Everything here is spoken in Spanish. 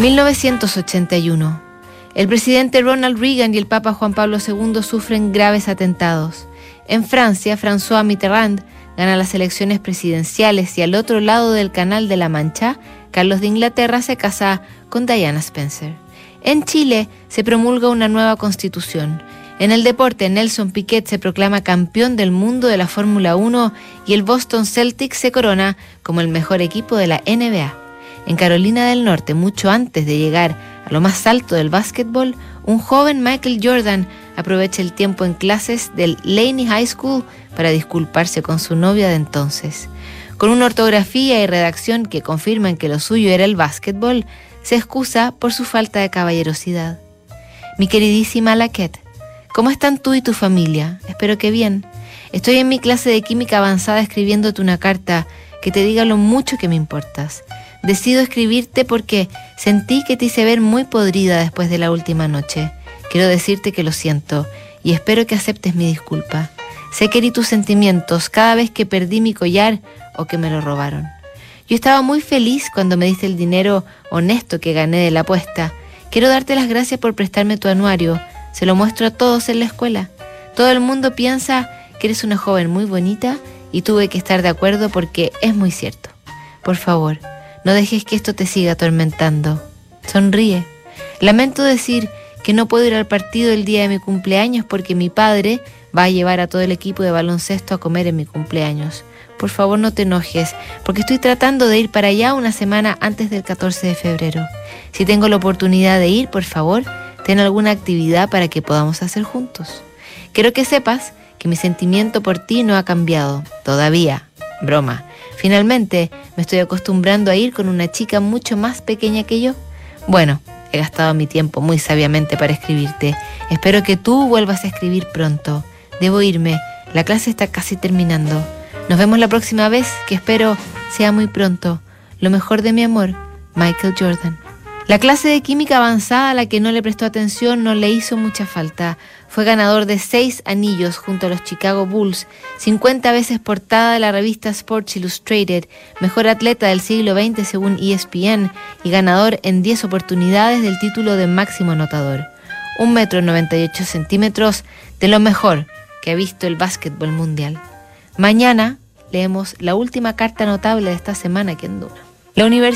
1981. El presidente Ronald Reagan y el Papa Juan Pablo II sufren graves atentados. En Francia, François Mitterrand gana las elecciones presidenciales y al otro lado del Canal de la Mancha, Carlos de Inglaterra se casa con Diana Spencer. En Chile se promulga una nueva constitución. En el deporte, Nelson Piquet se proclama campeón del mundo de la Fórmula 1 y el Boston Celtics se corona como el mejor equipo de la NBA. En Carolina del Norte, mucho antes de llegar a lo más alto del básquetbol, un joven Michael Jordan aprovecha el tiempo en clases del Laney High School para disculparse con su novia de entonces. Con una ortografía y redacción que confirman que lo suyo era el básquetbol, se excusa por su falta de caballerosidad. Mi queridísima Laquette, ¿cómo están tú y tu familia? Espero que bien. Estoy en mi clase de química avanzada escribiéndote una carta que te diga lo mucho que me importas. Decido escribirte porque sentí que te hice ver muy podrida después de la última noche. Quiero decirte que lo siento y espero que aceptes mi disculpa. Sé que herí tus sentimientos cada vez que perdí mi collar o que me lo robaron. Yo estaba muy feliz cuando me diste el dinero honesto que gané de la apuesta. Quiero darte las gracias por prestarme tu anuario. Se lo muestro a todos en la escuela. Todo el mundo piensa que eres una joven muy bonita y tuve que estar de acuerdo porque es muy cierto. Por favor, no dejes que esto te siga atormentando. Sonríe. Lamento decir que no puedo ir al partido el día de mi cumpleaños porque mi padre va a llevar a todo el equipo de baloncesto a comer en mi cumpleaños. Por favor no te enojes, porque estoy tratando de ir para allá una semana antes del 14 de febrero. Si tengo la oportunidad de ir, por favor, ten alguna actividad para que podamos hacer juntos. Quiero que sepas que mi sentimiento por ti no ha cambiado, todavía. Broma. Finalmente, me estoy acostumbrando a ir con una chica mucho más pequeña que yo. Bueno, he gastado mi tiempo muy sabiamente para escribirte. Espero que tú vuelvas a escribir pronto. Debo irme. La clase está casi terminando. Nos vemos la próxima vez, que espero sea muy pronto. Lo mejor de mi amor, Michael Jordan. La clase de química avanzada a la que no le prestó atención no le hizo mucha falta. Fue ganador de seis anillos junto a los Chicago Bulls, 50 veces portada de la revista Sports Illustrated, mejor atleta del siglo XX según ESPN y ganador en 10 oportunidades del título de máximo anotador. Un metro 98 centímetros de lo mejor que ha visto el básquetbol mundial. Mañana leemos la última carta notable de esta semana que en Duna. La